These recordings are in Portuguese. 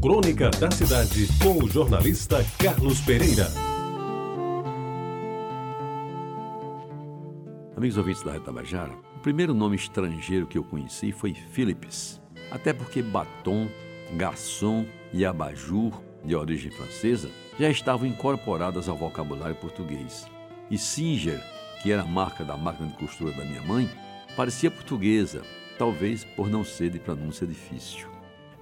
Crônica da Cidade, com o jornalista Carlos Pereira. Amigos ouvintes da Rede Tabajara, o primeiro nome estrangeiro que eu conheci foi Philips. Até porque batom, garçom e abajur, de origem francesa, já estavam incorporadas ao vocabulário português. E Singer, que era a marca da máquina de costura da minha mãe, parecia portuguesa, talvez por não ser de pronúncia difícil.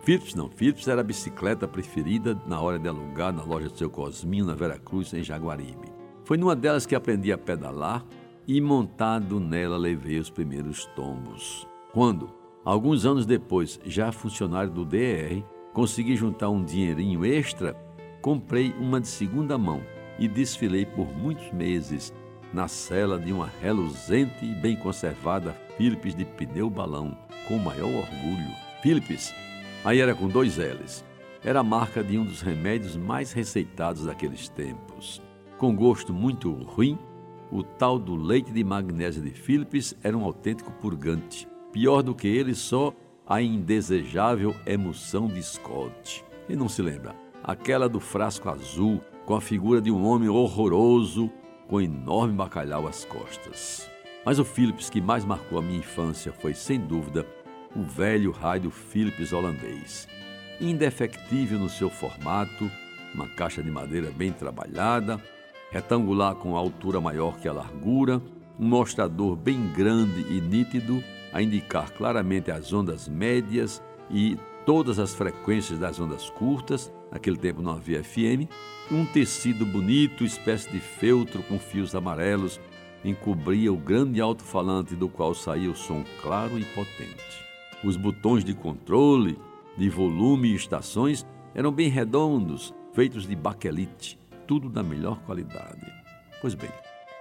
Philips não, Philips era a bicicleta preferida na hora de alugar na loja do seu Cosminho, na Vera Cruz, em Jaguaribe. Foi numa delas que aprendi a pedalar e montado nela levei os primeiros tombos. Quando, alguns anos depois, já funcionário do DR, consegui juntar um dinheirinho extra, comprei uma de segunda mão e desfilei por muitos meses na cela de uma reluzente e bem conservada Philips de pneu balão, com o maior orgulho. Philips, aí era com dois L's, era a marca de um dos remédios mais receitados daqueles tempos. Com gosto muito ruim, o tal do leite de magnésia de Philips era um autêntico purgante. Pior do que ele, só a indesejável emoção de Scott. E não se lembra? Aquela do frasco azul, com a figura de um homem horroroso com enorme bacalhau às costas. Mas o Philips que mais marcou a minha infância foi, sem dúvida, o velho rádio Philips holandês. Indefectível no seu formato, uma caixa de madeira bem trabalhada, retangular com altura maior que a largura, um mostrador bem grande e nítido a indicar claramente as ondas médias e todas as frequências das ondas curtas, naquele tempo não havia FM, um tecido bonito, espécie de feltro com fios amarelos, encobria o grande alto-falante do qual saía o som claro e potente. Os botões de controle, de volume e estações eram bem redondos, feitos de baquelite, tudo da melhor qualidade. Pois bem,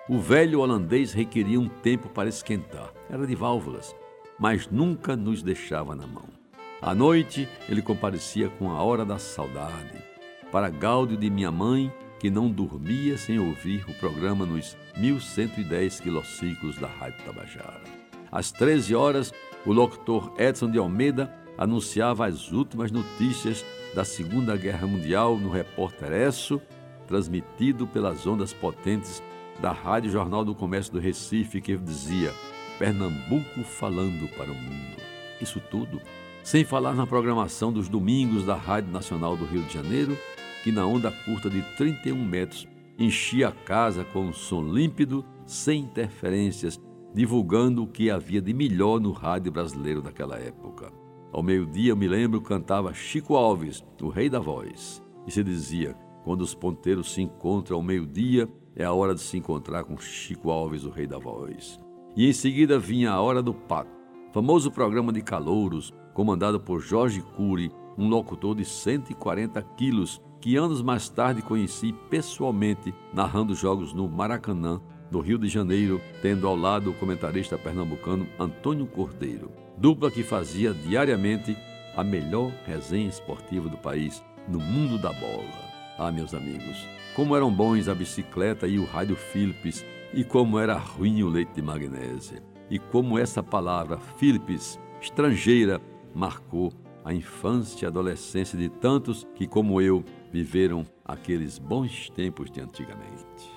o velho holandês requeria um tempo para esquentar, era de válvulas, mas nunca nos deixava na mão. À noite, ele comparecia com a hora da saudade, para gáudio de minha mãe, que não dormia sem ouvir o programa nos 1110 quilociclos da Rádio Tabajara. Às 13 horas, o locutor Edson de Almeida anunciava as últimas notícias da Segunda Guerra Mundial no Repórter Esso, transmitido pelas ondas potentes da Rádio Jornal do Comércio do Recife, que dizia Pernambuco falando para o mundo. Isso tudo sem falar na programação dos domingos da Rádio Nacional do Rio de Janeiro, que na onda curta de 31 metros enchia a casa com um som límpido, sem interferências, divulgando o que havia de melhor no rádio brasileiro daquela época. Ao meio-dia, eu me lembro, cantava Chico Alves, o rei da voz, e se dizia: quando os ponteiros se encontram ao meio-dia, é a hora de se encontrar com Chico Alves, o rei da voz. E em seguida vinha a hora do pato, famoso programa de calouros, comandado por Jorge Cury, um locutor de 140 quilos, que anos mais tarde conheci pessoalmente narrando jogos no Maracanã, no Rio de Janeiro, tendo ao lado o comentarista pernambucano Antônio Cordeiro, dupla que fazia diariamente a melhor resenha esportiva do país no mundo da bola. Ah, meus amigos, como eram bons a bicicleta e o rádio Philips, e como era ruim o leite de magnésia, e como essa palavra Philips, estrangeira, marcou a infância e adolescência de tantos que, como eu, viveram aqueles bons tempos de antigamente.